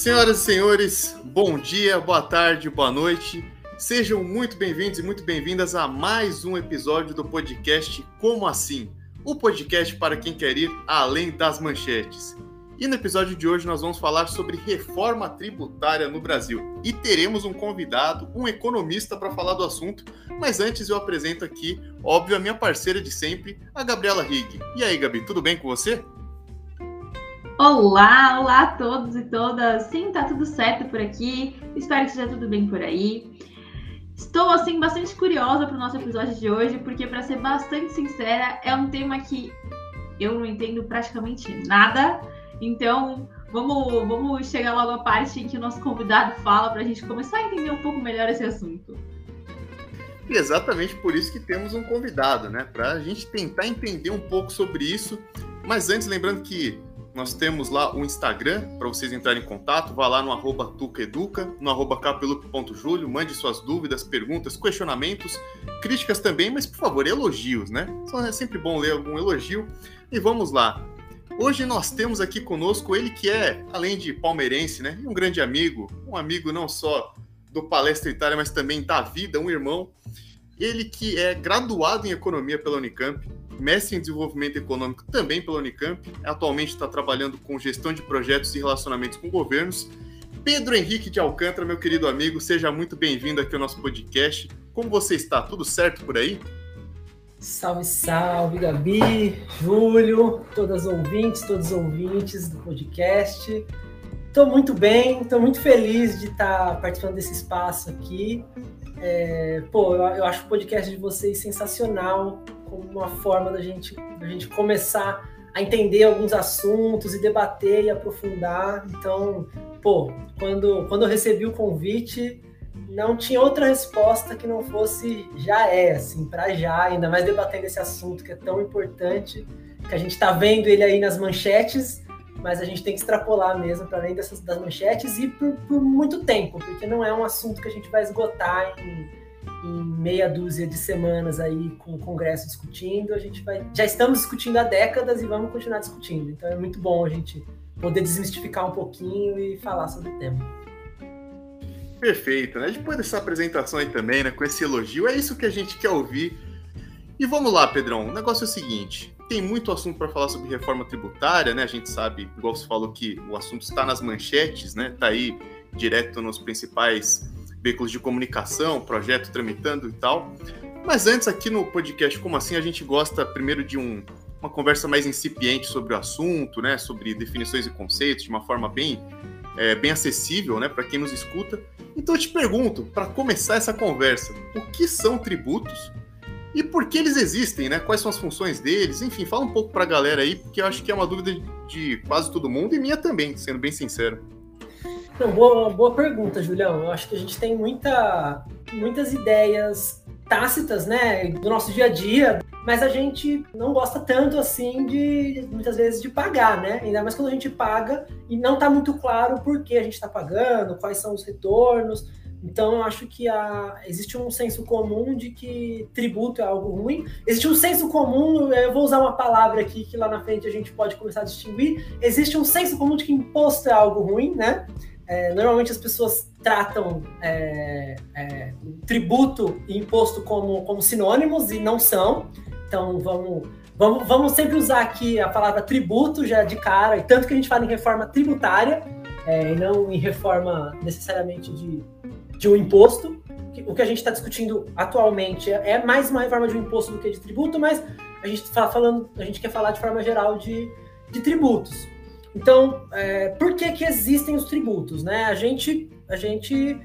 Senhoras e senhores, bom dia, boa tarde, boa noite. Sejam muito bem-vindos e muito bem-vindas a mais um episódio do podcast Como Assim? O podcast para quem quer ir além das manchetes. E no episódio de hoje nós vamos falar sobre reforma tributária no Brasil. E teremos um convidado, um economista, para falar do assunto. Mas antes eu apresento aqui, óbvio, a minha parceira de sempre, a Gabriela Rigg. E aí, Gabi, tudo bem com você? Olá, olá a todos e todas. Sim, tá tudo certo por aqui. Espero que esteja tudo bem por aí. Estou assim bastante curiosa para o nosso episódio de hoje, porque para ser bastante sincera, é um tema que eu não entendo praticamente nada. Então, vamos, vamos chegar logo à parte em que o nosso convidado fala para a gente começar a entender um pouco melhor esse assunto. E exatamente por isso que temos um convidado, né? Para a gente tentar entender um pouco sobre isso. Mas antes, lembrando que nós temos lá o Instagram para vocês entrarem em contato. Vá lá no arroba tucaeduca, no arroba capelup.julio, mande suas dúvidas, perguntas, questionamentos, críticas também, mas por favor, elogios, né? É sempre bom ler algum elogio. E vamos lá. Hoje nós temos aqui conosco ele que é, além de palmeirense, né? Um grande amigo, um amigo não só do Palestra Itália, mas também da vida, um irmão. Ele que é graduado em economia pela Unicamp, mestre em desenvolvimento econômico também pela Unicamp, atualmente está trabalhando com gestão de projetos e relacionamentos com governos. Pedro Henrique de Alcântara, meu querido amigo, seja muito bem-vindo aqui ao nosso podcast. Como você está? Tudo certo por aí? Salve, salve, Gabi, Júlio, todas as ouvintes, todos os ouvintes do podcast. Estou muito bem, estou muito feliz de estar participando desse espaço aqui. É, pô, eu, eu, acho o podcast de vocês sensacional como uma forma da gente, da gente começar a entender alguns assuntos e debater e aprofundar. Então, pô, quando, quando eu recebi o convite, não tinha outra resposta que não fosse já é, assim, para já, ainda mais debatendo esse assunto que é tão importante, que a gente está vendo ele aí nas manchetes, mas a gente tem que extrapolar mesmo para além dessas das manchetes e por, por muito tempo, porque não é um assunto que a gente vai esgotar em em meia dúzia de semanas aí com o Congresso discutindo, a gente vai. Já estamos discutindo há décadas e vamos continuar discutindo. Então é muito bom a gente poder desmistificar um pouquinho e falar sobre o tema. Perfeito, né? Depois dessa apresentação aí também, né? Com esse elogio, é isso que a gente quer ouvir. E vamos lá, Pedrão. O negócio é o seguinte: tem muito assunto para falar sobre reforma tributária, né? A gente sabe, igual você falou, que o assunto está nas manchetes, né? Tá aí direto nos principais veículos de comunicação, projeto tramitando e tal. Mas antes, aqui no podcast Como Assim, a gente gosta primeiro de um, uma conversa mais incipiente sobre o assunto, né? Sobre definições e conceitos, de uma forma bem, é, bem acessível, né? Para quem nos escuta. Então eu te pergunto, para começar essa conversa, o que são tributos e por que eles existem, né? Quais são as funções deles? Enfim, fala um pouco para a galera aí, porque eu acho que é uma dúvida de quase todo mundo e minha também, sendo bem sincero. Não, boa, boa pergunta, Julião. Eu acho que a gente tem muita, muitas ideias tácitas, né, do nosso dia a dia, mas a gente não gosta tanto assim de muitas vezes de pagar, né? Ainda mais quando a gente paga e não está muito claro por que a gente está pagando, quais são os retornos. Então, eu acho que existe um senso comum de que tributo é algo ruim. Existe um senso comum, eu vou usar uma palavra aqui que lá na frente a gente pode começar a distinguir. Existe um senso comum de que imposto é algo ruim, né? É, normalmente as pessoas tratam é, é, tributo e imposto como, como sinônimos e não são. Então vamos, vamos, vamos sempre usar aqui a palavra tributo já de cara, e tanto que a gente fala em reforma tributária é, e não em reforma necessariamente de, de um imposto. O que a gente está discutindo atualmente é, é mais uma reforma de um imposto do que de tributo, mas a gente está falando, a gente quer falar de forma geral de, de tributos. Então, é, por que, que existem os tributos? Né? A, gente, a gente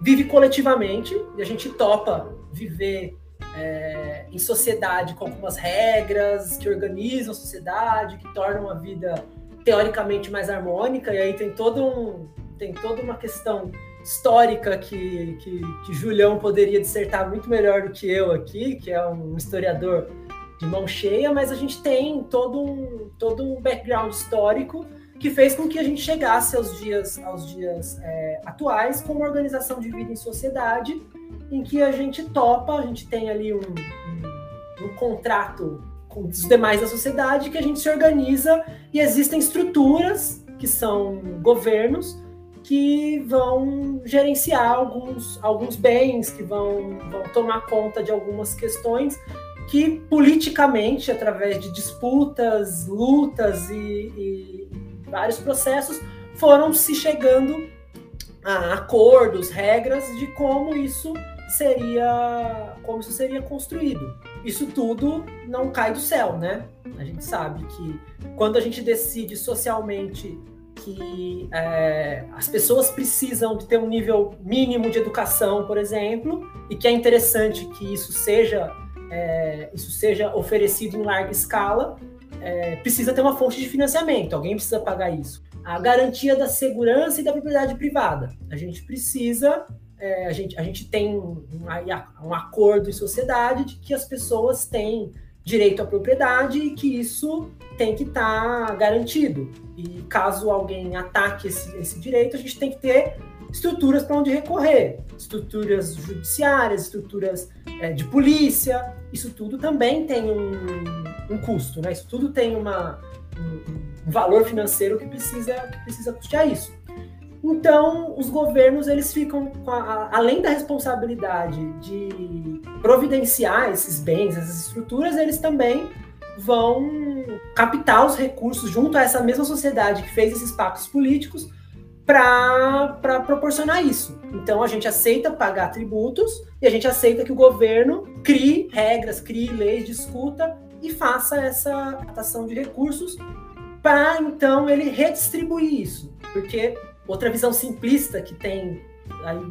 vive coletivamente e a gente topa viver é, em sociedade com algumas regras que organizam a sociedade, que tornam a vida teoricamente mais harmônica, e aí tem, todo um, tem toda uma questão histórica que, que, que Julião poderia dissertar muito melhor do que eu aqui, que é um historiador de mão cheia, mas a gente tem todo um, todo um background histórico que fez com que a gente chegasse aos dias, aos dias é, atuais com uma organização de vida em sociedade em que a gente topa, a gente tem ali um, um, um contrato com os demais da sociedade que a gente se organiza e existem estruturas que são governos que vão gerenciar alguns, alguns bens, que vão, vão tomar conta de algumas questões que politicamente, através de disputas, lutas e, e vários processos, foram se chegando a acordos, regras de como isso seria como isso seria construído. Isso tudo não cai do céu, né? A gente sabe que quando a gente decide socialmente que é, as pessoas precisam de ter um nível mínimo de educação, por exemplo, e que é interessante que isso seja é, isso seja oferecido em larga escala, é, precisa ter uma fonte de financiamento. Alguém precisa pagar isso. A garantia da segurança e da propriedade privada. A gente precisa é, a, gente, a gente tem um, um, acordo em sociedade de que as pessoas têm direito à propriedade e que isso tem que estar tá garantido. E caso alguém ataque esse, esse direito, a gente tem que ter estruturas para onde recorrer, estruturas judiciárias, estruturas é, de polícia, isso tudo também tem um, um custo, né? Isso tudo tem uma, um, um valor financeiro que precisa, que precisa custear isso. Então, os governos eles ficam a, além da responsabilidade de providenciar esses bens, essas estruturas, eles também vão captar os recursos junto a essa mesma sociedade que fez esses pactos políticos para proporcionar isso. Então, a gente aceita pagar tributos e a gente aceita que o governo crie regras, crie leis, discuta e faça essa captação de recursos para então ele redistribuir isso, porque Outra visão simplista que tem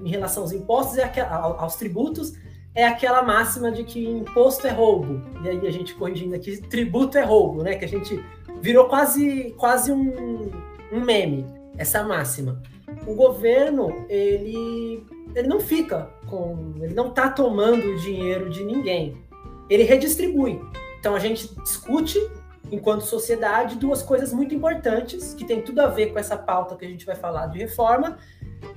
em relação aos impostos, é aos tributos, é aquela máxima de que imposto é roubo. E aí a gente corrigindo aqui, tributo é roubo, né? Que a gente virou quase, quase um, um meme, essa máxima. O governo, ele, ele não fica com. Ele não está tomando o dinheiro de ninguém. Ele redistribui. Então a gente discute enquanto sociedade, duas coisas muito importantes que tem tudo a ver com essa pauta que a gente vai falar de reforma,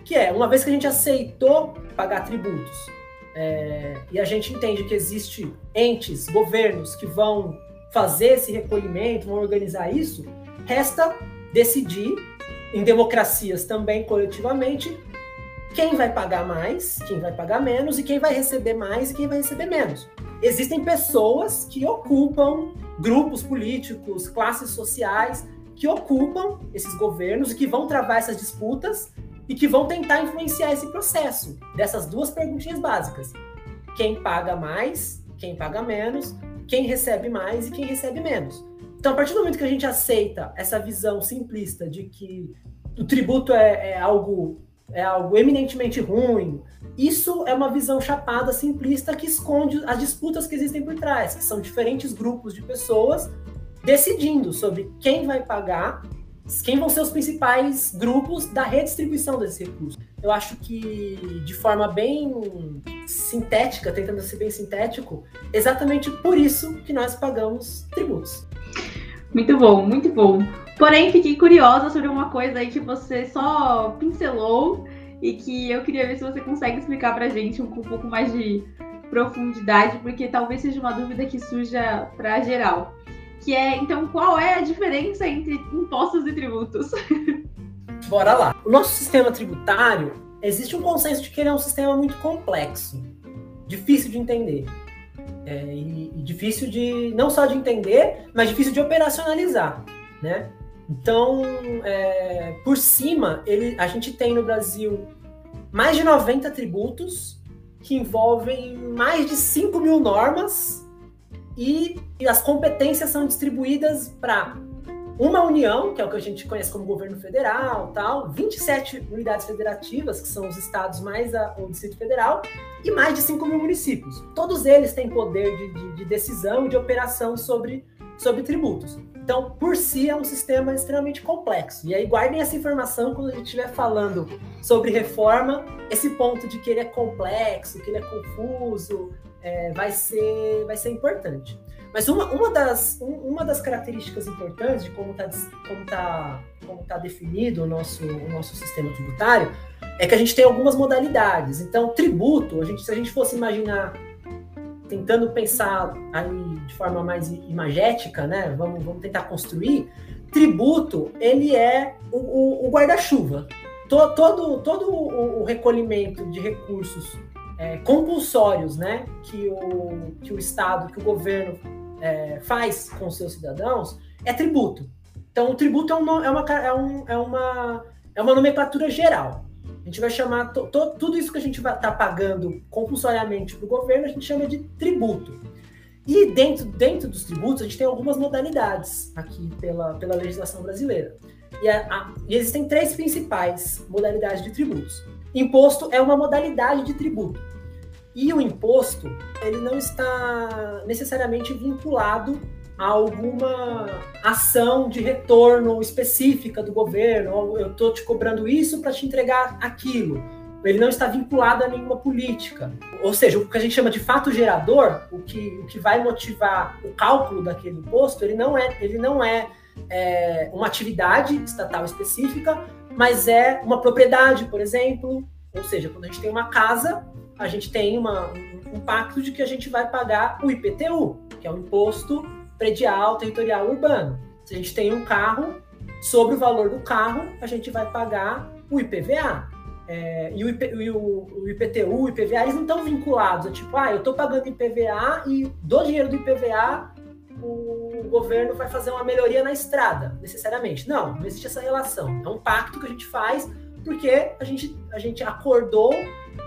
que é uma vez que a gente aceitou pagar tributos é, e a gente entende que existe entes, governos que vão fazer esse recolhimento, vão organizar isso, resta decidir em democracias também coletivamente quem vai pagar mais, quem vai pagar menos e quem vai receber mais e quem vai receber menos. Existem pessoas que ocupam grupos políticos, classes sociais que ocupam esses governos e que vão travar essas disputas e que vão tentar influenciar esse processo dessas duas perguntinhas básicas: quem paga mais, quem paga menos, quem recebe mais e quem recebe menos. Então, a partir do momento que a gente aceita essa visão simplista de que o tributo é, é algo é algo eminentemente ruim, isso é uma visão chapada, simplista, que esconde as disputas que existem por trás, que são diferentes grupos de pessoas decidindo sobre quem vai pagar, quem vão ser os principais grupos da redistribuição desse recurso. Eu acho que, de forma bem sintética, tentando ser bem sintético, exatamente por isso que nós pagamos tributos. Muito bom, muito bom. Porém, fiquei curiosa sobre uma coisa aí que você só pincelou e que eu queria ver se você consegue explicar pra gente com um pouco mais de profundidade, porque talvez seja uma dúvida que surja para geral. Que é, então, qual é a diferença entre impostos e tributos? Bora lá. O nosso sistema tributário, existe um consenso de que ele é um sistema muito complexo, difícil de entender. É, e, e difícil de, não só de entender, mas difícil de operacionalizar, né? Então, é, por cima, ele, a gente tem no Brasil mais de 90 tributos que envolvem mais de 5 mil normas e, e as competências são distribuídas para uma união, que é o que a gente conhece como governo federal, tal, 27 unidades federativas, que são os estados mais a, o Distrito Federal, e mais de 5 mil municípios. Todos eles têm poder de, de, de decisão e de operação sobre, sobre tributos. Então, por si, é um sistema extremamente complexo. E aí, guardem essa informação quando a gente estiver falando sobre reforma. Esse ponto de que ele é complexo, que ele é confuso, é, vai, ser, vai ser importante. Mas uma, uma, das, uma das características importantes de como está como tá, como tá definido o nosso, o nosso sistema tributário é que a gente tem algumas modalidades. Então, tributo, a gente, se a gente fosse imaginar tentando pensar aí de forma mais imagética, né? Vamos, vamos tentar construir. Tributo, ele é o, o, o guarda-chuva. to, todo, todo o, o, recolhimento de recursos é, compulsórios, né, que o, que o Estado, que o governo é, faz com seus cidadãos, é tributo. Então, o tributo é uma, é uma, é um, é uma, é uma nomenclatura geral. A gente vai chamar to, to, tudo isso que a gente vai estar tá pagando compulsoriamente para o governo, a gente chama de tributo. E dentro, dentro dos tributos, a gente tem algumas modalidades aqui pela, pela legislação brasileira. E, a, a, e existem três principais modalidades de tributos. Imposto é uma modalidade de tributo. E o imposto, ele não está necessariamente vinculado a alguma ação de retorno específica do governo. Eu estou te cobrando isso para te entregar aquilo. Ele não está vinculado a nenhuma política. Ou seja, o que a gente chama de fato gerador, o que, o que vai motivar o cálculo daquele imposto, ele não é, ele não é, é uma atividade estatal específica, mas é uma propriedade, por exemplo. Ou seja, quando a gente tem uma casa, a gente tem uma, um, pacto de que a gente vai pagar o IPTU, que é o Imposto Predial Territorial Urbano. Se a gente tem um carro, sobre o valor do carro, a gente vai pagar o IPVA. É, e, o, IP, e o, o, IPTU, o IPVA, eles não estão vinculados. É tipo, ah, eu estou pagando IPVA e do dinheiro do IPVA o governo vai fazer uma melhoria na estrada, necessariamente. Não, não existe essa relação. É um pacto que a gente faz porque a gente, a gente acordou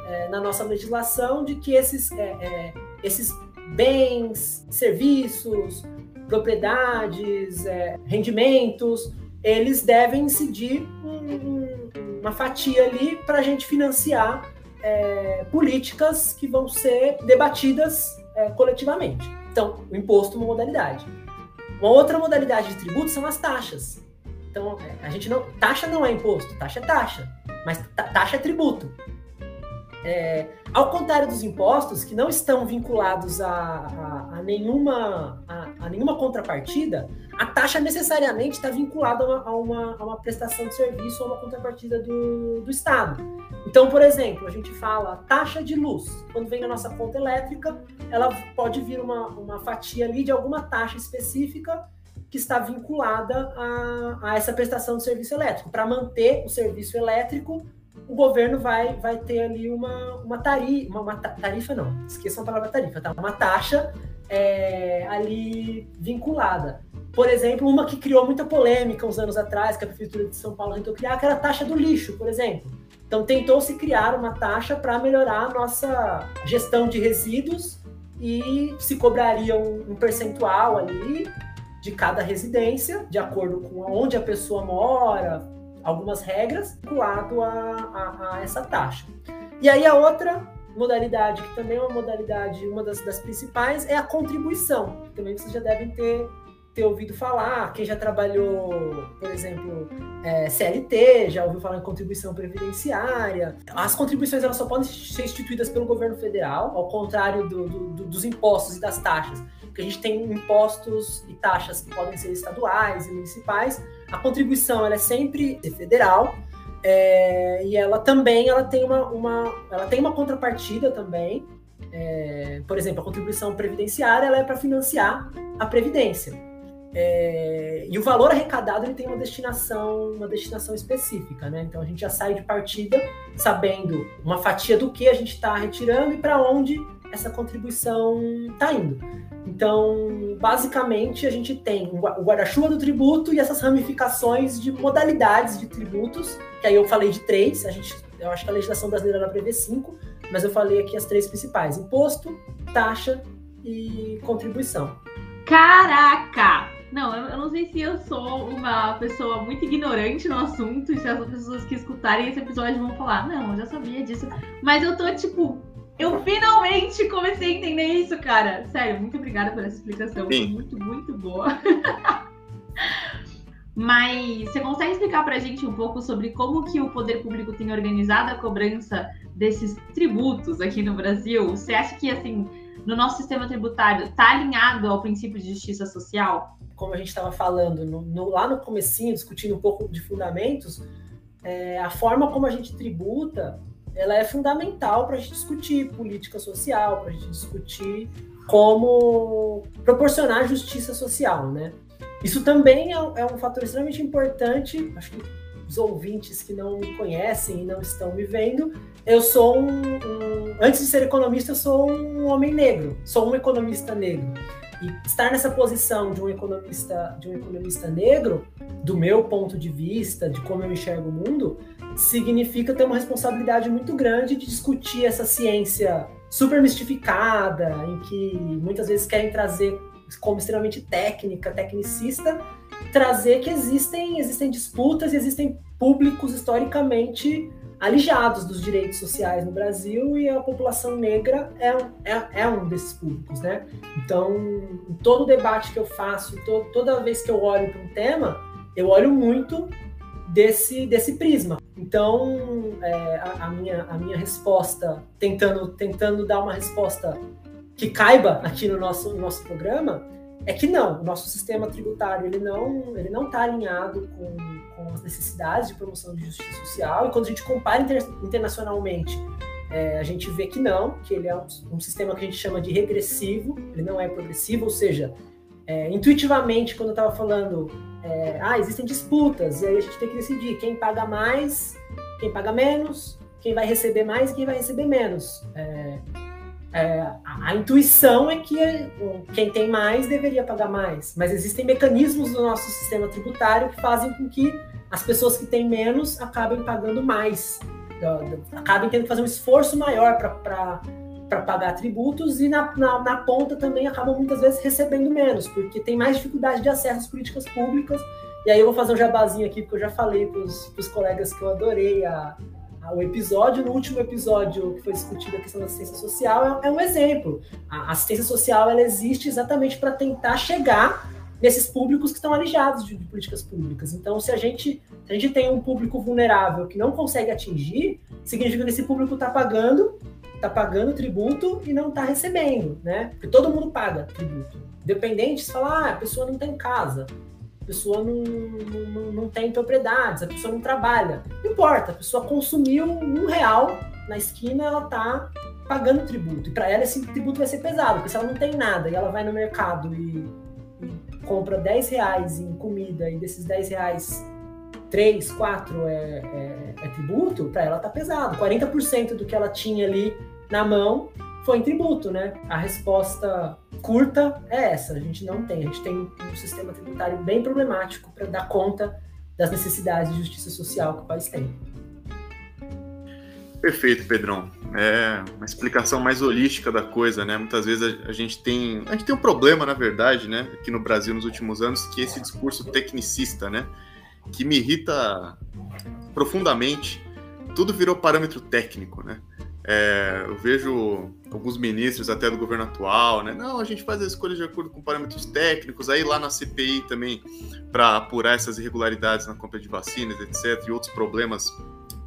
é, na nossa legislação de que esses, é, é, esses bens, serviços, propriedades, é, rendimentos, eles devem incidir um, uma fatia ali para a gente financiar é, políticas que vão ser debatidas coletivamente. Então, o imposto é uma modalidade. Uma outra modalidade de tributo são as taxas. Então, a gente não. Taxa não é imposto, taxa é taxa. Mas taxa é tributo. É, ao contrário dos impostos, que não estão vinculados a, a, a nenhuma, a, a, nenhuma contrapartida, a taxa necessariamente está vinculada a uma, a uma, prestação de serviço ou uma contrapartida do, do Estado. Então, por exemplo, a gente fala taxa de luz. Quando vem na nossa conta elétrica, ela pode vir uma, uma fatia ali de alguma taxa específica que está vinculada a, a essa prestação de serviço elétrico, para manter o serviço elétrico o governo vai, vai ter ali uma, uma tarifa, uma, uma tarifa não, esqueçam a palavra tarifa, tá? Uma taxa é, ali vinculada. Por exemplo, uma que criou muita polêmica uns anos atrás, que a Prefeitura de São Paulo tentou criar, que era a taxa do lixo, por exemplo. Então tentou-se criar uma taxa para melhorar a nossa gestão de resíduos e se cobraria um, um percentual ali de cada residência, de acordo com onde a pessoa mora, algumas regras vinculado a, a, a, essa taxa. E aí a outra modalidade, que também é uma modalidade, uma das, das principais, é a contribuição. Também vocês já devem ter, ter ouvido falar, quem já trabalhou, por exemplo, é, CLT, já ouviu falar em contribuição previdenciária. As contribuições elas só podem ser instituídas pelo governo federal, ao contrário do, do, dos impostos e das taxas, porque a gente tem impostos e taxas que podem ser estaduais e municipais, a contribuição ela é sempre federal é, e ela também ela tem uma, uma, ela tem uma contrapartida também. É, por exemplo, a contribuição previdenciária ela é para financiar a previdência. É, e o valor arrecadado ele tem uma destinação, uma destinação específica, né? Então a gente já sai de partida sabendo uma fatia do que a gente está retirando e para onde essa contribuição está indo. Então, basicamente, a gente tem o guarda-chuva do tributo e essas ramificações de modalidades de tributos, que aí eu falei de três, a gente, eu acho que a legislação brasileira ela prevê cinco, mas eu falei aqui as três principais: imposto, taxa e contribuição. Caraca! Não, eu, não sei se eu sou uma pessoa muito ignorante no assunto e se as pessoas que escutarem esse episódio vão falar, não, eu já sabia disso. Mas eu tô, tipo, eu finalmente comecei a entender isso, cara. Sério, muito obrigada por essa explicação. Sim. Muito, muito boa. Mas você consegue explicar pra gente um pouco sobre como que o poder público tem organizado a cobrança desses tributos aqui no Brasil? Você acha que, assim, no nosso sistema tributário está alinhado ao princípio de justiça social? Como a gente estava falando no, no, lá no comecinho, discutindo um pouco de fundamentos, é, a forma como a gente tributa ela é fundamental para a gente discutir política social, para a gente discutir como proporcionar justiça social, né? Isso também é, é, um fator extremamente importante, acho que os ouvintes que não me conhecem e não estão me vendo, eu sou um, um, antes de ser economista, eu sou um homem negro, sou um economista negro. E estar nessa posição de um economista, de um economista negro, do meu ponto de vista, de como eu enxergo o mundo, significa ter uma responsabilidade muito grande de discutir essa ciência super mistificada, em que muitas vezes querem trazer como extremamente técnica, tecnicista, trazer que existem, existem disputas existem públicos historicamente alijados dos direitos sociais no Brasil e a população negra é, é, é um desses públicos, né? Então, em todo debate que eu faço, to, toda vez que eu olho para um tema, eu olho muito desse, desse prisma. Então, é, a, a, minha, a minha resposta, tentando, tentando dar uma resposta que caiba aqui no nosso, no nosso programa, é que não, o nosso sistema tributário ele não ele não está alinhado com, com, as necessidades de promoção de justiça social e quando a gente compara inter, internacionalmente é, a gente vê que não, que ele é um, um, sistema que a gente chama de regressivo, ele não é progressivo, ou seja, é, intuitivamente quando eu estava falando, é, ah, existem disputas e aí a gente tem que decidir quem paga mais, quem paga menos, quem vai receber mais quem vai receber menos. É, é, a, intuição é que quem tem mais deveria pagar mais, mas existem mecanismos no nosso sistema tributário que fazem com que as pessoas que têm menos acabem pagando mais, acabem tendo que fazer um esforço maior para pagar tributos e na, na, na, ponta também acabam muitas vezes recebendo menos, porque tem mais dificuldade de acesso às políticas públicas. E aí eu vou fazer um jabazinho aqui, porque eu já falei para os colegas que eu adorei a, o episódio, no último episódio que foi discutido a questão da assistência social, é, é um exemplo. A assistência social ela existe exatamente para tentar chegar nesses públicos que estão alijados de, de, políticas públicas. Então, se a gente se a gente tem um público vulnerável que não consegue atingir, significa que esse público está pagando, está pagando tributo e não está recebendo, né? Porque todo mundo paga tributo. Dependente, você fala, ah, a pessoa não tem casa, a pessoa não, não, não tem propriedades, a pessoa não trabalha. Não importa, a pessoa consumiu um real na esquina, ela tá pagando tributo. E para ela esse tributo vai ser pesado, porque se ela não tem nada e ela vai no mercado e, e compra 10 reais em comida e desses 10 reais 3, 4 é, é, é tributo, para ela tá pesado. 40% do que ela tinha ali na mão foi em tributo, né? A resposta curta é essa: a gente não tem. A gente tem um sistema tributário bem problemático para dar conta das necessidades de justiça social que o país tem. Perfeito, Pedrão. É uma explicação mais holística da coisa, né? Muitas vezes a, gente tem a gente tem um problema, na verdade, né, aqui no Brasil nos últimos anos, que é esse discurso tecnicista, né, que me irrita profundamente. Tudo virou parâmetro técnico, né? É, eu vejo alguns ministros até do governo atual, né? Não, a gente faz as escolhas de acordo com parâmetros técnicos, aí lá na CPI também para apurar essas irregularidades na compra de vacinas, etc, e outros problemas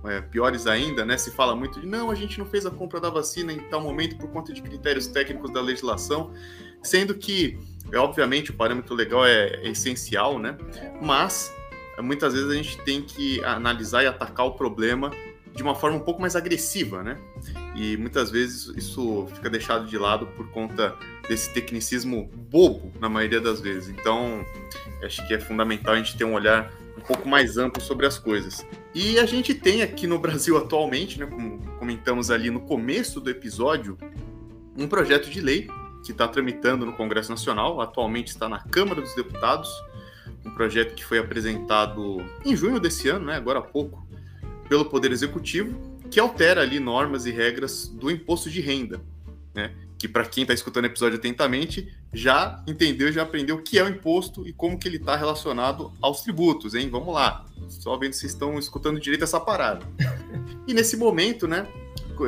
é, piores ainda, né? Se fala muito de não, a gente não fez a compra da vacina em tal momento por conta de critérios técnicos da legislação, sendo que, é, obviamente, o parâmetro legal é, é essencial, né? Mas muitas vezes a gente tem que analisar e atacar o problema de uma forma um pouco mais agressiva, né? E muitas vezes isso fica deixado de lado por conta desse tecnicismo bobo, na maioria das vezes. Então, acho que é fundamental a gente ter um olhar um pouco mais amplo sobre as coisas. E a gente tem aqui no Brasil atualmente, né, como comentamos ali no começo do episódio, um projeto de lei que está tramitando no Congresso Nacional, atualmente está na Câmara dos Deputados, um projeto que foi apresentado em junho desse ano, né, agora há pouco, pelo Poder Executivo, que altera ali normas e regras do imposto de renda, né? Que para quem está escutando o episódio atentamente já entendeu, já aprendeu o que é o imposto e como que ele está relacionado aos tributos, hein? Vamos lá, só vendo se estão escutando direito essa parada. E nesse momento, né?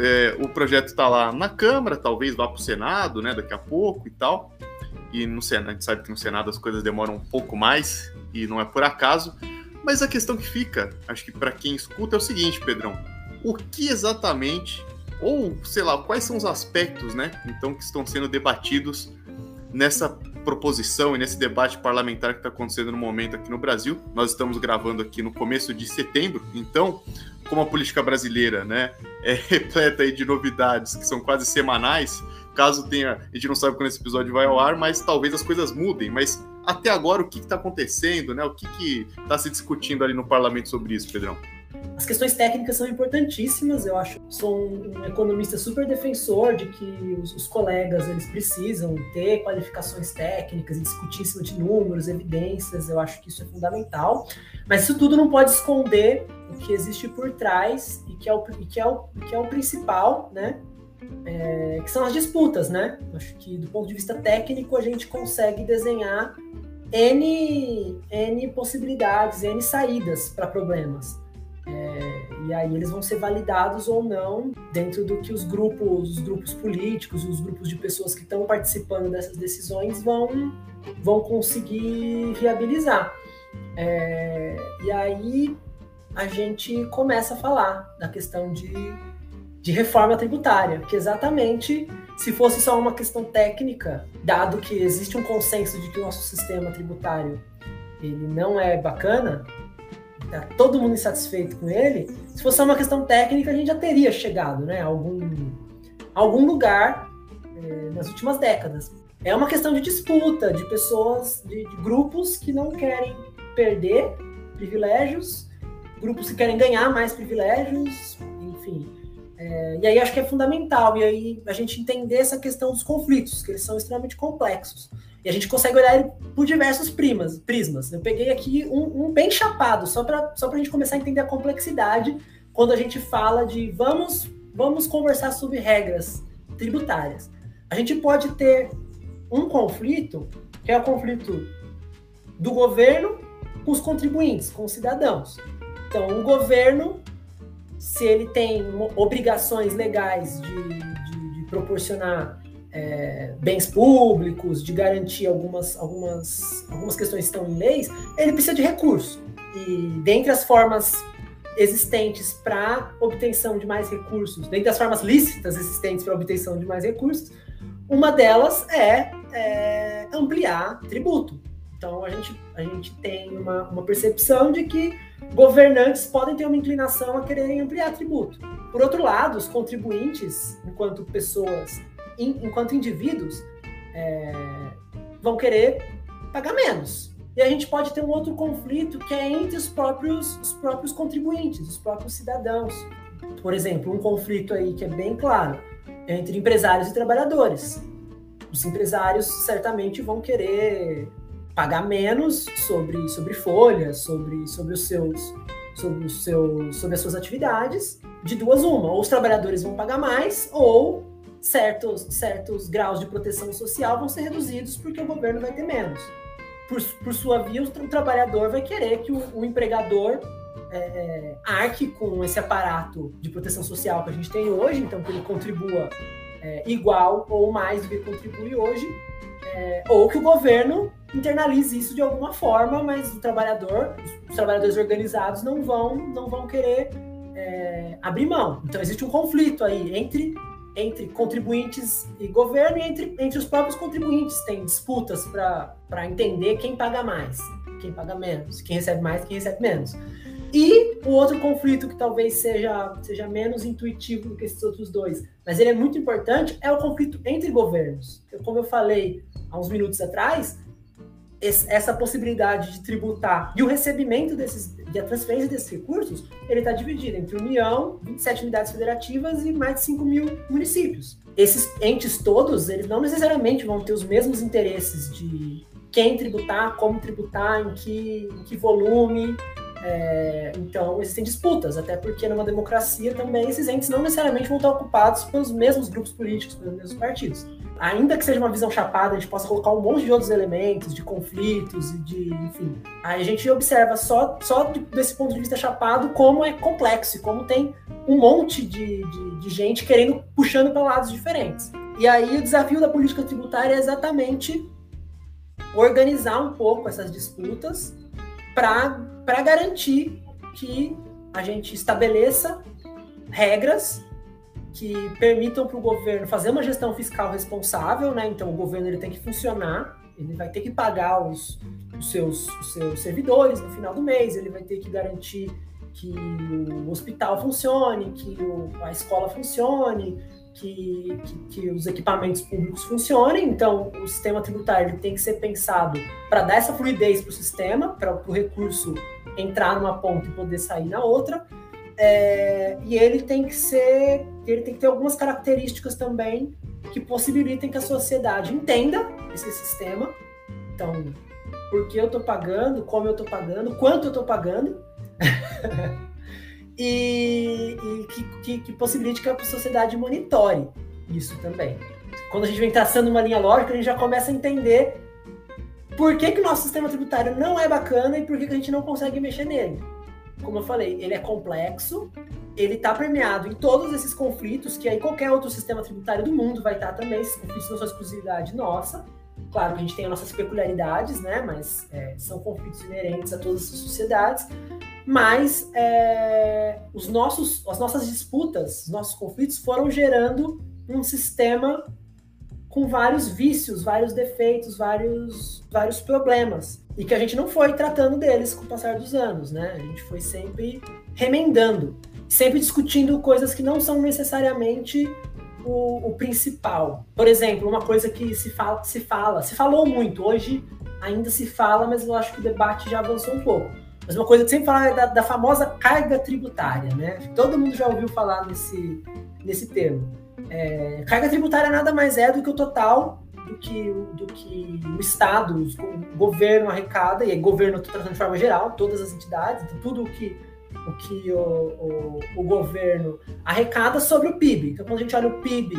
É, o projeto está lá na Câmara, talvez vá para o Senado, né? Daqui a pouco e tal. E no Senado, a gente sabe que no Senado as coisas demoram um pouco mais e não é por acaso. Mas a questão que fica, acho que para quem escuta é o seguinte, Pedrão: o que exatamente, ou sei lá, quais são os aspectos, né, então que estão sendo debatidos nessa proposição e nesse debate parlamentar que está acontecendo no momento aqui no Brasil. Nós estamos gravando aqui no começo de setembro, então, como a política brasileira, né, é repleta de novidades que são quase semanais, caso tenha, a gente não sabe quando esse episódio vai ao ar, mas talvez as coisas mudem, mas até agora o que está acontecendo, né? O que está se discutindo ali no parlamento sobre isso, Pedrão? As questões técnicas são importantíssimas, eu acho. Sou um economista super defensor de que os, os colegas eles precisam ter qualificações técnicas discutir em cima de números, evidências, eu acho que isso é fundamental. Mas isso tudo não pode esconder o que existe por trás e que é o, e que é o, que é o principal, né? É, que são as disputas, né? Acho que do ponto de vista técnico a gente consegue desenhar N, N possibilidades, N saídas para problemas. E aí eles vão ser validados ou não dentro do que os grupos, os grupos políticos, os grupos de pessoas que estão participando dessas decisões vão, vão conseguir viabilizar. É, e aí a gente começa a falar da questão de, de reforma tributária, que exatamente se fosse só uma questão técnica, dado que existe um consenso de que o nosso sistema tributário ele não é bacana, tá todo mundo insatisfeito com ele, se fosse uma questão técnica, a gente já teria chegado né, a algum, algum lugar é, nas últimas décadas. É uma questão de disputa, de pessoas, de, de grupos que não querem perder privilégios, grupos que querem ganhar mais privilégios, enfim. É, e aí acho que é fundamental, e aí a gente entender essa questão dos conflitos, que eles são extremamente complexos. E a gente consegue olhar ele por diversos primas, prismas. Eu peguei aqui um, um bem chapado, só para só a gente começar a entender a complexidade quando a gente fala de vamos, vamos conversar sobre regras tributárias. A gente pode ter um conflito, que é o conflito do governo com os contribuintes, com os cidadãos. Então, o governo, se ele tem obrigações legais de, de, de proporcionar é, bens públicos, de garantir algumas, algumas, algumas questões que estão em leis, ele precisa de recurso. E dentre as formas existentes para obtenção de mais recursos, dentre as formas lícitas existentes para obtenção de mais recursos, uma delas é, é, ampliar tributo. Então a gente, a gente tem uma, uma percepção de que governantes podem ter uma inclinação a quererem ampliar tributo. Por outro lado, os contribuintes, enquanto pessoas enquanto indivíduos, é, vão querer pagar menos. E a gente pode ter um outro conflito que é entre os próprios, os próprios contribuintes, os próprios cidadãos. Por exemplo, um conflito aí que é bem claro entre empresários e trabalhadores. Os empresários certamente vão querer pagar menos sobre, sobre folhas, sobre, sobre os seus sobre, os seus, sobre as suas atividades, de duas uma. Ou os trabalhadores vão pagar mais, ou certos, certos graus de proteção social vão ser reduzidos porque o governo vai ter menos. Por, por sua via, o, trabalhador vai querer que o, o empregador é, é, arque com esse aparato de proteção social que a gente tem hoje, então que ele contribua é, igual ou mais do que contribui hoje, é, ou que o governo internalize isso de alguma forma, mas o trabalhador, os, trabalhadores organizados não vão, não vão querer é, abrir mão. Então existe um conflito aí entre entre contribuintes e governo e entre, entre os próprios contribuintes. Tem disputas para entender quem paga mais, quem paga menos, quem recebe mais, quem recebe menos. E o outro conflito que talvez seja, seja menos intuitivo do que esses outros dois, mas ele é muito importante, é o conflito entre governos. Como eu falei há uns minutos atrás, essa possibilidade de tributar e o recebimento desses, e a transferência desses recursos, ele está dividido entre União, 27 unidades federativas e mais de 5 mil municípios. Esses entes todos, eles não necessariamente vão ter os mesmos interesses de quem tributar, como tributar, em que, em que volume. É, então, existem disputas, até porque numa democracia também esses entes não necessariamente vão estar ocupados pelos mesmos grupos políticos, pelos mesmos partidos ainda que seja uma visão chapada, a gente possa colocar um monte de outros elementos, de conflitos e de, enfim. Aí a gente observa só, só desse ponto de vista chapado como é complexo, como tem um monte de, de, de gente querendo, puxando para lados diferentes. E aí o desafio da política tributária é exatamente organizar um pouco essas disputas para garantir que a gente estabeleça regras que permitam para o governo fazer uma gestão fiscal responsável, né? Então o governo ele tem que funcionar, ele vai ter que pagar os, os, seus, os seus servidores no final do mês, ele vai ter que garantir que o hospital funcione, que o, a escola funcione, que, que, que, os equipamentos públicos funcionem. Então, o sistema tributário tem que ser pensado para dar essa fluidez para o sistema, para o recurso entrar numa ponta e poder sair na outra. É, e ele tem que ser, ele tem que ter algumas características também que possibilitem que a sociedade entenda esse sistema. Então, por que eu estou pagando, como eu estou pagando, quanto eu estou pagando. e, e que, que, que, possibilite que a sociedade monitore isso também. Quando a gente vem traçando uma linha lógica, a gente já começa a entender por que, que o nosso sistema tributário não é bacana e por que, que a gente não consegue mexer nele. Como eu falei, ele é complexo, ele está permeado em todos esses conflitos, que aí qualquer outro sistema tributário do mundo vai estar também, esses conflitos não são exclusividade nossa. Claro que a gente tem as nossas peculiaridades, né? Mas é, são conflitos inerentes a todas as sociedades mas é, os nossos, as nossas disputas, os nossos conflitos foram gerando um sistema com vários vícios, vários defeitos, vários, vários problemas. E que a gente não foi tratando deles com o passar dos anos, né? A gente foi sempre remendando, sempre discutindo coisas que não são necessariamente o, o principal. Por exemplo, uma coisa que se fala, se fala, se falou muito, hoje ainda se fala, mas eu acho que o debate já avançou um pouco mas uma coisa que sempre fala é da, da, famosa carga tributária, né? Todo mundo já ouviu falar nesse, nesse termo. É, carga tributária nada mais é do que o total do que, do que o Estado, o governo arrecada, e aí governo estou tratando de forma geral, todas as entidades, tudo o que o que o, o, o, governo arrecada sobre o PIB. Então, quando a gente olha o PIB,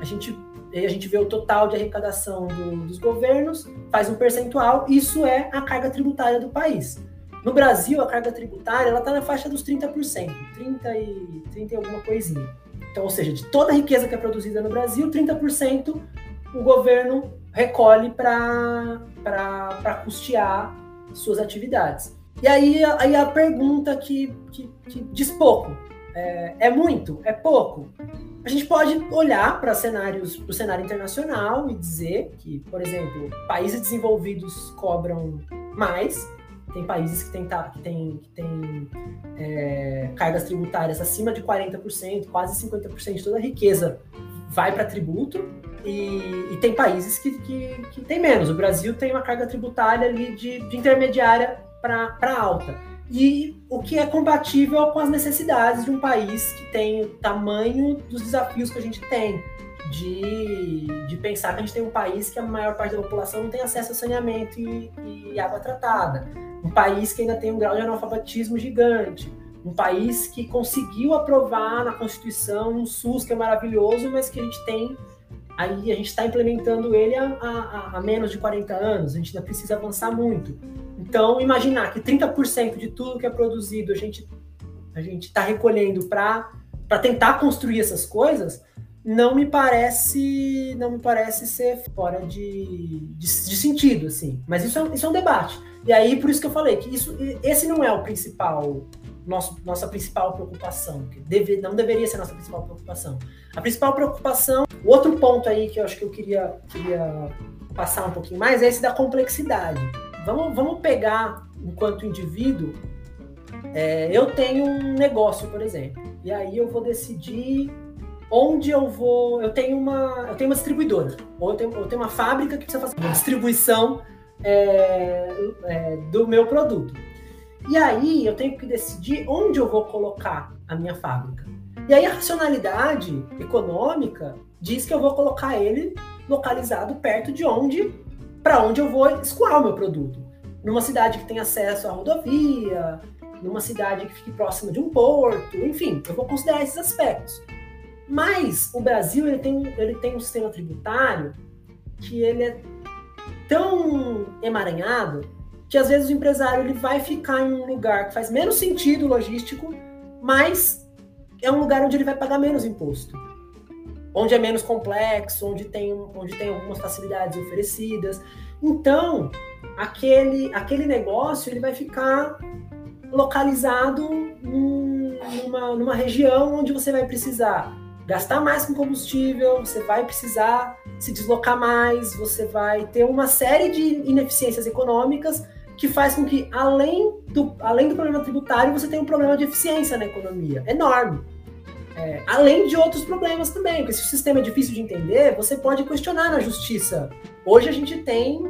a gente, a gente vê o total de arrecadação do, dos governos, faz um percentual, isso é a carga tributária do país. No Brasil, a carga tributária está na faixa dos 30%, 30 e, 30 e alguma coisinha. Então, ou seja, de toda a riqueza que é produzida no Brasil, 30% o governo recolhe para custear suas atividades. E aí, aí a pergunta que, que, que diz pouco: é, é, muito? É pouco? A gente pode olhar para cenários, para o cenário internacional e dizer que, por exemplo, países desenvolvidos cobram mais tem países que têm, que tem, que tem é, cargas tributárias acima de 40%, quase 50% de toda a riqueza vai para tributo, e, e, tem países que, que, que tem menos. O Brasil tem uma carga tributária ali de, de intermediária para alta. E o que é compatível com as necessidades de um país que tem o tamanho dos desafios que a gente tem. De, de pensar que a gente tem um país que a maior parte da população não tem acesso a saneamento e, e água tratada um país que ainda tem um grau de analfabetismo gigante, um país que conseguiu aprovar na Constituição um SUS que é maravilhoso, mas que a gente tem aí a gente está implementando ele há, há, menos de 40 anos, a gente ainda precisa avançar muito. Então, imaginar que 30% de tudo que é produzido a gente a gente está recolhendo para tentar construir essas coisas, não me parece não me parece ser fora de, de, de sentido, assim. Mas isso é, isso é um debate. E aí, por isso que eu falei que isso, esse não é o principal, nosso, nossa principal preocupação, que deve, não deveria ser nossa principal preocupação. A principal preocupação, outro ponto aí que eu acho que eu queria, queria passar um pouquinho mais é esse da complexidade. Vamos, vamos pegar, enquanto indivíduo, é, eu tenho um negócio, por exemplo, e aí eu vou decidir onde eu vou. Eu tenho uma, eu tenho uma distribuidora, ou eu tenho, eu tenho uma fábrica que precisa fazer uma distribuição é, é, do meu produto. E aí eu tenho que decidir onde eu vou colocar a minha fábrica. E aí a racionalidade econômica diz que eu vou colocar ele localizado perto de onde, para onde eu vou escoar o meu produto. Numa cidade que tem acesso à rodovia, numa cidade que fique próxima de um porto, enfim, eu vou considerar esses aspectos. Mas o Brasil ele tem, ele tem um sistema tributário que ele é tão emaranhado que às vezes o empresário ele vai ficar em um lugar que faz menos sentido logístico, mas é um lugar onde ele vai pagar menos imposto. Onde é menos complexo, onde tem, onde tem algumas facilidades oferecidas. Então, aquele, aquele negócio ele vai ficar localizado num, numa, numa região onde você vai precisar gastar mais com combustível, você vai precisar se deslocar mais, você vai ter uma série de ineficiências econômicas que faz com que, além do, além do problema tributário, você tenha um problema de eficiência na economia enorme. É, além de outros problemas também, porque se o sistema é difícil de entender, você pode questionar na justiça. Hoje a gente tem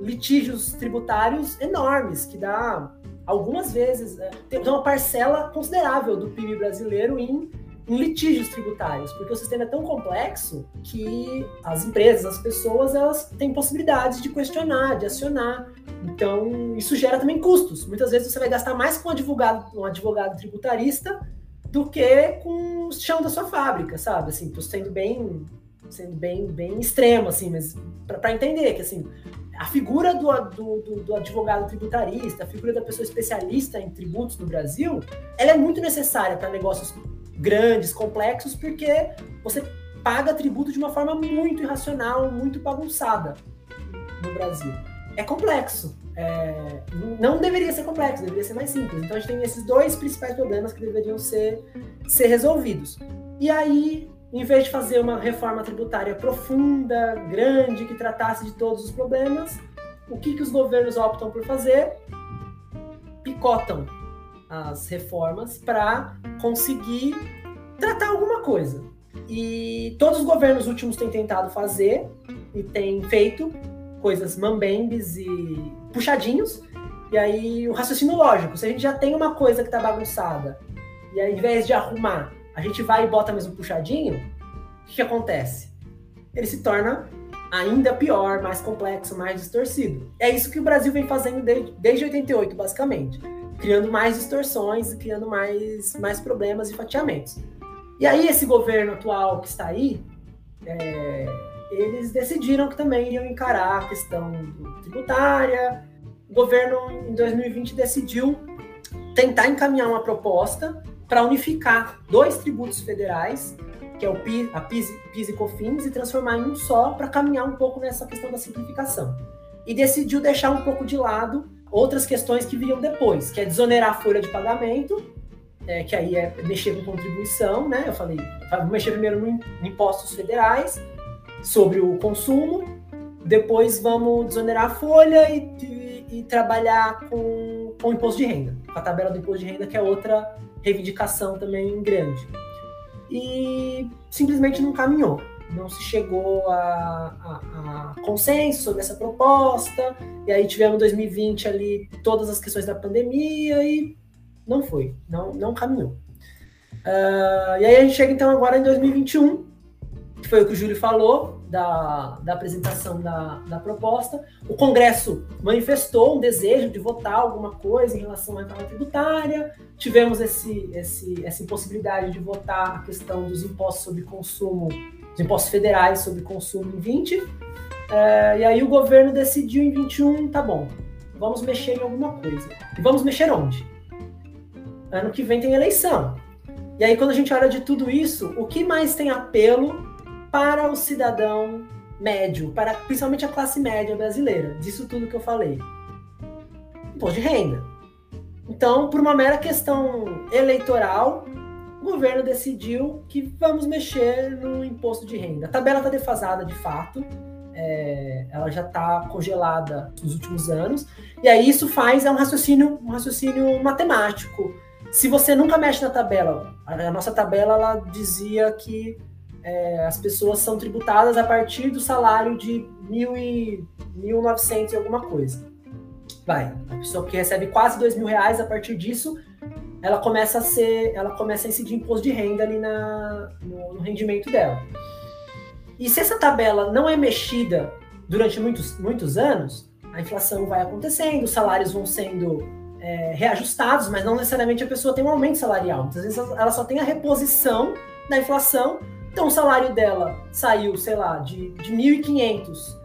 litígios tributários enormes, que dá algumas vezes, é, tem uma parcela considerável do PIB brasileiro em, em, litígios tributários, porque o sistema é tão complexo que as empresas, as pessoas, elas têm possibilidades de questionar, de acionar. Então, isso gera também custos. Muitas vezes você vai gastar mais com um advogado, um advogado tributarista do que com o chão da sua fábrica, sabe? Assim, tô sendo bem sendo bem, bem extremo, assim, mas para entender que, assim, a figura do, do, do, do, advogado tributarista, a figura da pessoa especialista em tributos no Brasil, ela é muito necessária para negócios grandes, complexos, porque você paga tributo de uma forma muito irracional, muito bagunçada no Brasil. É complexo, é, não deveria ser complexo, deveria ser mais simples. Então a gente tem esses dois principais problemas que deveriam ser, ser resolvidos. E aí, em vez de fazer uma reforma tributária profunda, grande, que tratasse de todos os problemas, o que, que os governos optam por fazer? Picotam as reformas para conseguir tratar alguma coisa. E todos os governos últimos têm tentado fazer e têm feito coisas mambembes e puxadinhos. E aí o raciocínio lógico, se a gente já tem uma coisa que está bagunçada, e aí, ao invés de arrumar, a gente vai e bota mesmo puxadinho, o que, que acontece? Ele se torna ainda pior, mais complexo, mais distorcido. É isso que o Brasil vem fazendo desde, desde 88, basicamente. Criando mais distorções, criando mais, mais problemas e fatiamentos. E aí, esse governo atual que está aí, é, eles decidiram que também iam encarar a questão tributária. O governo, em 2020, decidiu tentar encaminhar uma proposta para unificar dois tributos federais, que é o PIS, a PIS, PIS e COFINS, e transformar em um só para caminhar um pouco nessa questão da simplificação. E decidiu deixar um pouco de lado outras questões que viriam depois, que é desonerar a folha de pagamento, é, que aí é mexer com contribuição, né? Eu falei, vou mexer primeiro em impostos federais, sobre o consumo, depois vamos desonerar a folha e, e, e trabalhar com, com o imposto de renda, com a tabela do imposto de renda, que é outra reivindicação também grande. E simplesmente não caminhou, não se chegou a, a, a consenso sobre essa proposta, e aí tivemos 2020 ali todas as questões da pandemia e não foi, não, não caminhou. Uh, e aí a gente chega então agora em 2021, que foi o que o Júlio falou da, da apresentação da, da proposta. O Congresso manifestou um desejo de votar alguma coisa em relação à reforma tributária. Tivemos esse, esse, essa impossibilidade de votar a questão dos impostos sobre consumo, os impostos federais sobre consumo em 20. É, e aí o governo decidiu em 21, tá bom, vamos mexer em alguma coisa. E vamos mexer onde? Ano que vem tem eleição. E aí, quando a gente olha de tudo isso, o que mais tem apelo para o cidadão médio, para principalmente a classe média brasileira, disso tudo que eu falei. Imposto de renda. Então, por uma mera questão eleitoral, o governo decidiu que vamos mexer no imposto de renda. A tabela está defasada de fato, é, ela já está congelada nos últimos anos, e aí isso faz é um raciocínio, um raciocínio matemático. Se você nunca mexe na tabela, a nossa tabela ela dizia que é, as pessoas são tributadas a partir do salário de mil e 1.900 e alguma coisa. Vai, a pessoa que recebe quase dois mil reais, a partir disso, ela começa a ser, ela começa a incidir imposto de renda ali na, no, no rendimento dela. E se essa tabela não é mexida durante muitos, muitos anos, a inflação vai acontecendo, os salários vão sendo é, reajustados, mas não necessariamente a pessoa tem um aumento salarial. Muitas vezes ela só tem a reposição da inflação então o salário dela saiu, sei lá, de, de 1.500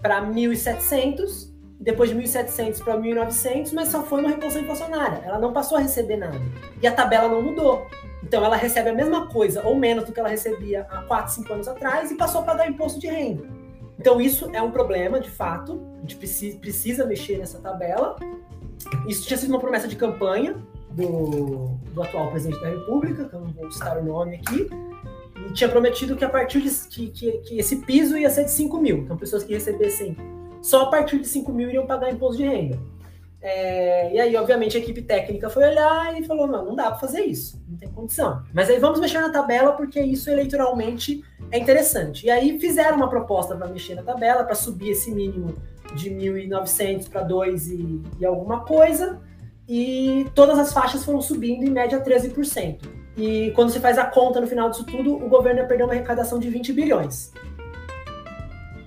para 1.700, depois de 1.700 para 1.900, mas só foi uma reposição inflacionária. Ela não passou a receber nada. E a tabela não mudou. Então ela recebe a mesma coisa ou menos do que ela recebia há 4, 5 anos atrás e passou a pagar imposto de renda. Então isso é um problema, de fato. A gente precisa, precisa mexer nessa tabela. Isso tinha sido uma promessa de campanha do, do atual presidente da República, que eu não vou citar o nome aqui, e tinha prometido que a partir de que, que, que, esse piso ia ser de 5 mil. Então, pessoas que recebessem só a partir de 5 mil iriam pagar imposto de renda. É, e aí, obviamente, a equipe técnica foi olhar e falou: não, não dá para fazer isso, não tem condição. Mas aí vamos mexer na tabela, porque isso eleitoralmente é interessante. E aí fizeram uma proposta para mexer na tabela, para subir esse mínimo de 1.900 para 2 e, e alguma coisa, e todas as faixas foram subindo em média 13%. E quando você faz a conta no final disso tudo, o governo ia perder uma arrecadação de 20 bilhões.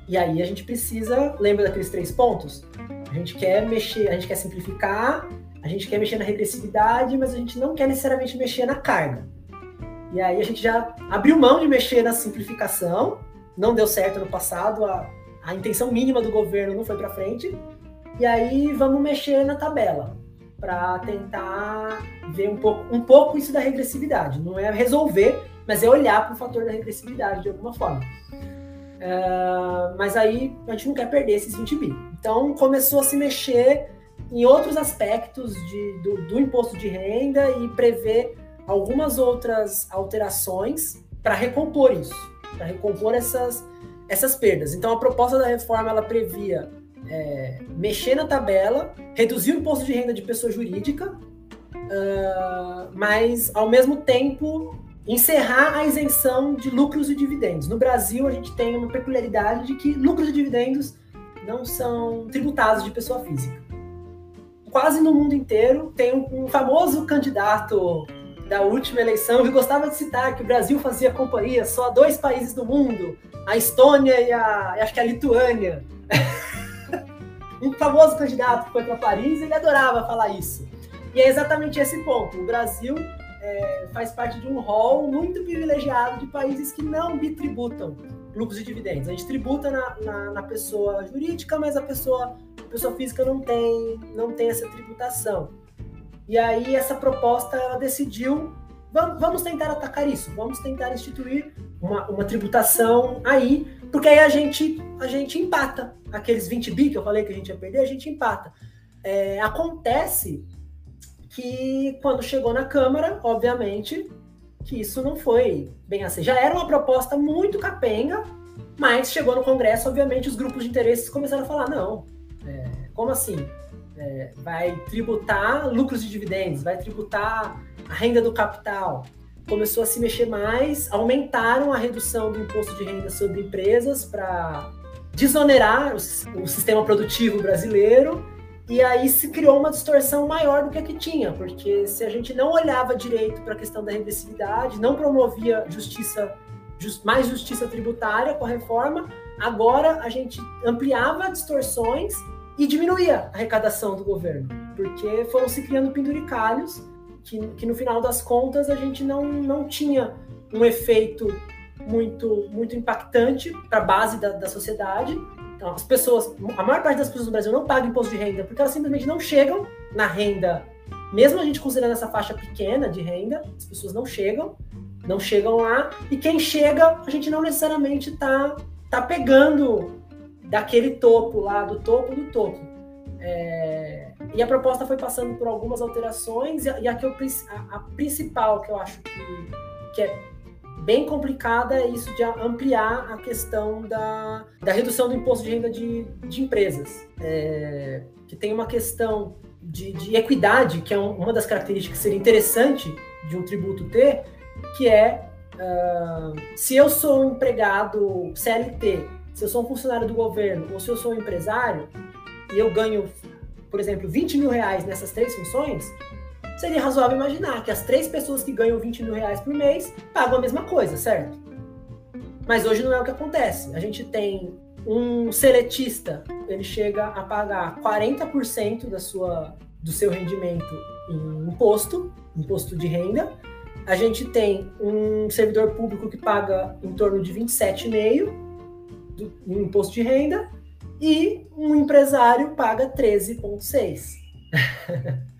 E aí a gente precisa, lembra daqueles três pontos? A gente quer mexer, a gente quer simplificar, a gente quer mexer na regressividade, mas a gente não quer necessariamente mexer na carga. E aí a gente já abriu mão de mexer na simplificação, não deu certo no passado, a, a intenção mínima do governo não foi para frente. E aí vamos mexer na tabela para tentar ver um pouco, um pouco isso da regressividade. Não é resolver, mas é olhar para o fator da regressividade de alguma forma. Uh, mas aí a gente não quer perder esses 20 bi. Então começou a se mexer em outros aspectos de, do, do imposto de renda e prever algumas outras alterações para recompor isso, para recompor essas, essas perdas. Então a proposta da reforma ela previa é, mexer na tabela, reduzir o imposto de renda de pessoa jurídica, uh, mas ao mesmo tempo encerrar a isenção de lucros e dividendos. No Brasil, a gente tem uma peculiaridade de que lucros e dividendos não são tributados de pessoa física. Quase no mundo inteiro tem um, famoso candidato da última eleição que gostava de citar que o Brasil fazia companhia só a dois países do mundo, a Estônia e a, acho que a Lituânia. um famoso candidato que foi para Paris, ele adorava falar isso. E é exatamente esse ponto. O Brasil é, faz parte de um rol muito privilegiado de países que não bitributam lucros e dividendos. A gente tributa na, na, na, pessoa jurídica, mas a pessoa, a pessoa física não tem, não tem essa tributação. E aí essa proposta ela decidiu, vamos, vamos tentar atacar isso, vamos tentar instituir uma, uma tributação aí, porque aí a gente, a gente empata. Aqueles 20 bi que eu falei que a gente ia perder, a gente empata. É, acontece que quando chegou na Câmara, obviamente, que isso não foi bem assim. Já era uma proposta muito capenga, mas chegou no Congresso, obviamente, os grupos de interesses começaram a falar: não, é, como assim? É, vai tributar lucros de dividendos, vai tributar a renda do capital. Começou a se mexer mais, aumentaram a redução do imposto de renda sobre empresas para desonerar o, o sistema produtivo brasileiro e aí se criou uma distorção maior do que a que tinha, porque se a gente não olhava direito para a questão da regressividade, não promovia justiça, just, mais justiça tributária com a reforma, agora a gente ampliava distorções e diminuía a arrecadação do governo, porque foram se criando penduricalhos que, que no final das contas a gente não, não tinha um efeito muito, muito impactante para a base da, da sociedade. Então, as pessoas, a maior parte das pessoas no Brasil não paga imposto de renda porque elas simplesmente não chegam na renda, mesmo a gente considerando essa faixa pequena de renda, as pessoas não chegam, não chegam lá, e quem chega, a gente não necessariamente está tá pegando daquele topo lá, do topo do topo. É, e a proposta foi passando por algumas alterações, e a, e a, eu, a, a principal que eu acho que, que é bem complicada isso de ampliar a questão da, da redução do imposto de renda de, de empresas. É, que tem uma questão de, de equidade, que é um, uma das características que seria interessante de um tributo ter, que é uh, se eu sou um empregado CLT, se eu sou um funcionário do governo ou se eu sou um empresário e eu ganho, por exemplo, 20 mil reais nessas três funções, seria razoável imaginar que as três pessoas que ganham 20 mil reais por mês pagam a mesma coisa, certo? Mas hoje não é o que acontece. A gente tem um seletista, ele chega a pagar 40% da sua, do seu rendimento em imposto, imposto de renda. A gente tem um servidor público que paga em torno de 27,5% em imposto de renda e um empresário paga 13,6%.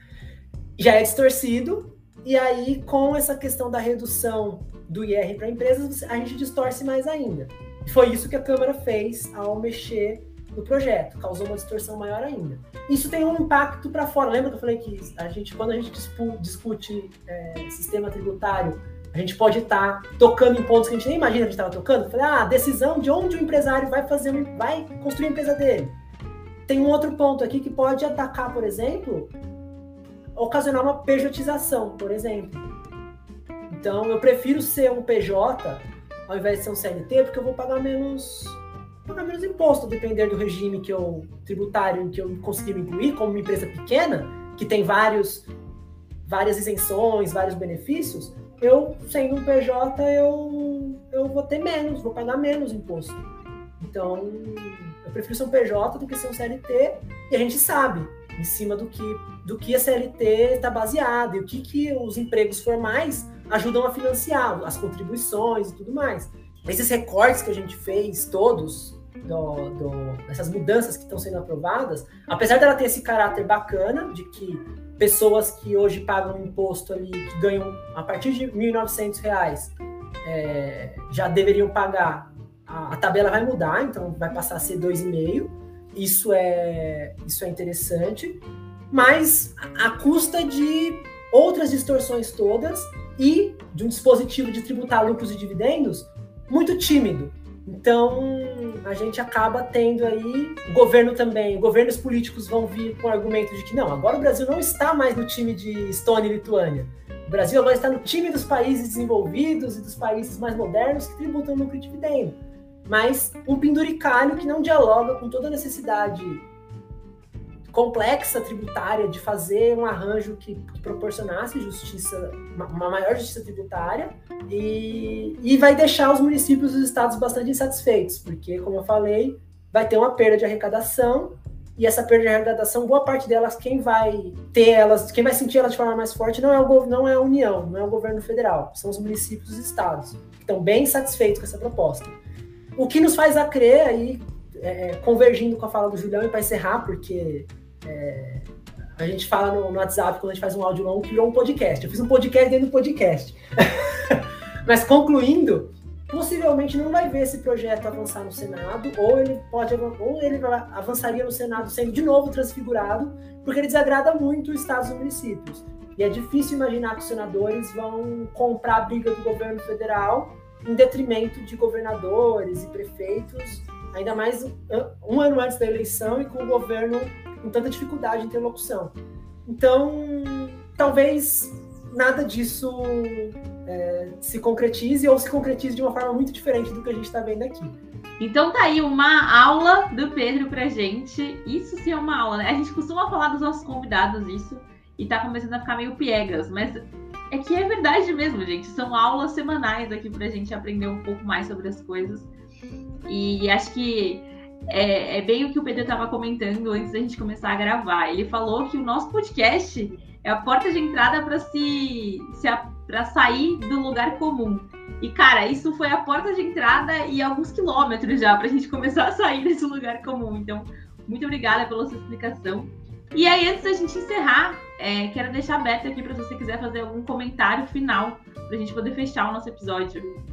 já é distorcido, e aí com essa questão da redução do IR para empresas, a gente distorce mais ainda. Foi isso que a Câmara fez ao mexer no projeto, causou uma distorção maior ainda. Isso tem um impacto para fora. Lembra que eu falei que a gente, quando a gente discute é, sistema tributário, a gente pode estar tá tocando em pontos que a gente nem imagina que a gente estava tocando. Eu falei, ah, decisão de onde o empresário vai fazer, vai construir a empresa dele. tem um outro ponto aqui que pode atacar, por exemplo, ocasionar uma pejotização, por exemplo. Então, eu prefiro ser um PJ ao invés de ser um CLT, porque eu vou pagar menos pagar menos imposto, depender do regime que eu tributário que eu conseguir me incluir, como uma empresa pequena, que tem vários várias isenções, vários benefícios, eu sendo um PJ, eu, eu vou ter menos, vou pagar menos imposto. Então, eu prefiro ser um PJ do que ser um CLT, e a gente sabe, em cima do que, do que a CLT está baseada, e o que, que os empregos formais ajudam a financiar, as contribuições e tudo mais. Esses recortes que a gente fez, todos, do, do, dessas mudanças que estão sendo aprovadas, apesar dela ter esse caráter bacana de que pessoas que hoje pagam imposto ali, que ganham a partir de R$ 1.900, é, já deveriam pagar, a, a, tabela vai mudar, então vai passar a ser 2,5%. Isso é, isso é interessante, mas a custa de outras distorções todas e de um dispositivo de tributar lucros e dividendos muito tímido. Então, a gente acaba tendo aí o governo também, governos políticos vão vir com o argumento de que não, agora o Brasil não está mais no time de Estônia e Lituânia. O Brasil agora está no time dos países desenvolvidos e dos países mais modernos que tributam lucro e dividendo. Mas um penduricalho que não dialoga com toda a necessidade complexa tributária de fazer um arranjo que, que proporcionasse justiça, uma, maior justiça tributária e, e vai deixar os municípios e os estados bastante insatisfeitos, porque, como eu falei, vai ter uma perda de arrecadação e essa perda de arrecadação, boa parte delas, quem vai ter elas, quem vai sentir elas de forma mais forte não é, o, não é a União, não é o governo federal, são os municípios e os estados, que estão bem satisfeitos com essa proposta. O que nos faz a crer aí, é, convergindo com a fala do Julião, e para encerrar, porque é, a gente fala no, no, WhatsApp quando a gente faz um áudio longo virou um podcast. Eu fiz um podcast dentro do podcast. Mas concluindo, possivelmente não vai ver esse projeto avançar no Senado, ou ele pode ou ele avançaria no Senado sendo de novo transfigurado, porque ele desagrada muito os estados e municípios. E é difícil imaginar que os senadores vão comprar a briga do governo federal em detrimento de governadores e prefeitos, ainda mais um ano antes da eleição e com o governo com tanta dificuldade de interlocução. Então, talvez nada disso é, se concretize ou se concretize de uma forma muito diferente do que a gente está vendo aqui. Então tá aí uma aula do Pedro pra gente. Isso sim é uma aula, né? A gente costuma falar dos nossos convidados isso e tá começando a ficar meio piegas, mas é que é verdade mesmo, gente. São aulas semanais aqui pra gente aprender um pouco mais sobre as coisas. E acho que é, é bem o que o Pedro estava comentando antes da gente começar a gravar. Ele falou que o nosso podcast é a porta de entrada para se, se para sair do lugar comum. E, cara, isso foi a porta de entrada e alguns quilômetros já para a gente começar a sair desse lugar comum. Então, muito obrigada pela sua explicação. E aí, antes da gente encerrar, é, quero deixar aberto aqui para se você quiser fazer algum comentário final para a gente poder fechar o nosso episódio.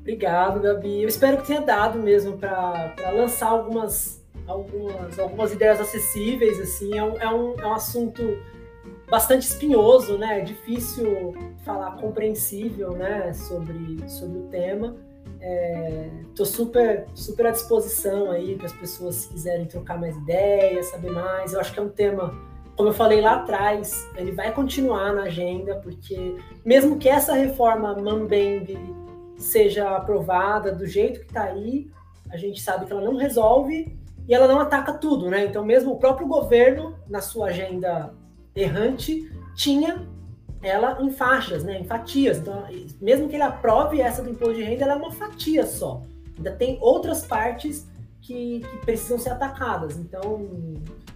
Obrigado, Gabi. Eu espero que tenha dado mesmo para lançar algumas, algumas, algumas ideias acessíveis. Assim, é um, é, um, é um assunto bastante espinhoso, né? É difícil falar compreensível, né? Sobre, sobre o tema. Estou é, super, super à disposição aí para as pessoas se quiserem trocar mais ideias, saber mais. Eu acho que é um tema, como eu falei lá atrás, ele vai continuar na agenda, porque mesmo que essa reforma Mambembe seja aprovada do jeito que está aí, a gente sabe que ela não resolve e ela não ataca tudo, né? Então, mesmo o próprio governo, na sua agenda errante, tinha ela em faixas, né? Em fatias. Então, mesmo que ele aprove essa do imposto de renda, ela é uma fatia só. Ainda tem outras partes que, que precisam ser atacadas. Então,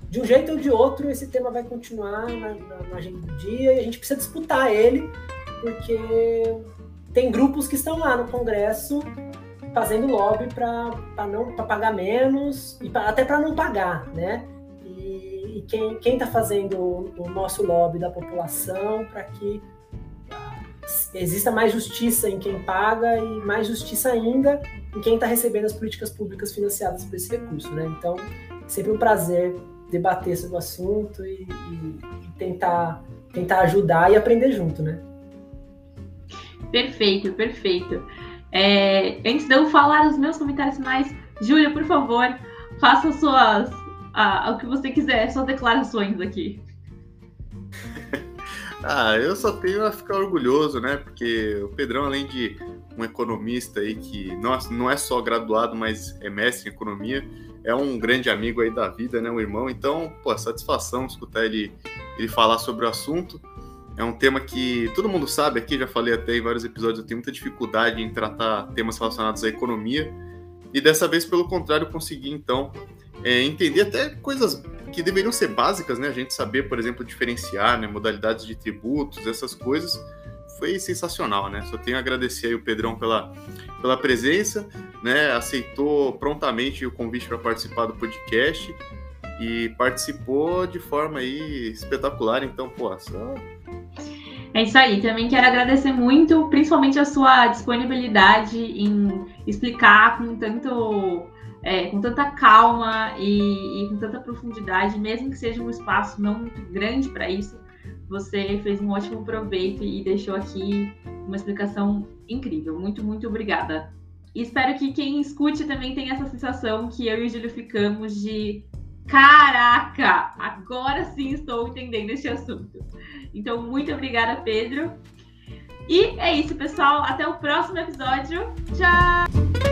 de um jeito ou de outro, esse tema vai continuar na, na, na agenda do dia e a gente precisa disputar ele, porque tem grupos que estão lá no Congresso fazendo lobby para não pra pagar menos e pra, até para não pagar, né? E, quem está fazendo o, nosso lobby da população para que exista mais justiça em quem paga e mais justiça ainda em quem está recebendo as políticas públicas financiadas por esse recurso, né? Então, sempre um prazer debater sobre o assunto e, e, e tentar tentar ajudar e aprender junto, né? Perfeito, perfeito. É, antes de eu falar os meus comentários finais, Júlia, por favor, faça suas, a, o que você quiser, suas declarações aqui. Ah, eu só tenho a ficar orgulhoso, né? Porque o Pedrão, além de um economista aí que nossa, não é só graduado, mas é mestre em economia, é um grande amigo aí da vida, né? Um irmão. Então, pô, satisfação escutar ele, ele falar sobre o assunto. É um tema que todo mundo sabe aqui, já falei até em vários episódios, eu tenho muita dificuldade em tratar temas relacionados à economia. E dessa vez, pelo contrário, consegui então é, entender até coisas que deveriam ser básicas, né? A gente saber, por exemplo, diferenciar né, modalidades de tributos, essas coisas. Foi sensacional, né? Só tenho a agradecer aí o Pedrão pela, pela presença, né? Aceitou prontamente o convite para participar do podcast e participou de forma aí espetacular. Então, pô, só é isso aí. Também quero agradecer muito, principalmente a sua disponibilidade em explicar com tanto é, com tanta calma e, e, com tanta profundidade, mesmo que seja um espaço não muito grande para isso, você fez um ótimo proveito e deixou aqui uma explicação incrível. Muito, muito obrigada. Espero que quem escute também tenha essa sensação que eu e o Júlio ficamos de caraca, agora sim estou entendendo este assunto. Então, muito obrigada, Pedro. E é isso, pessoal. Até o próximo episódio. Tchau!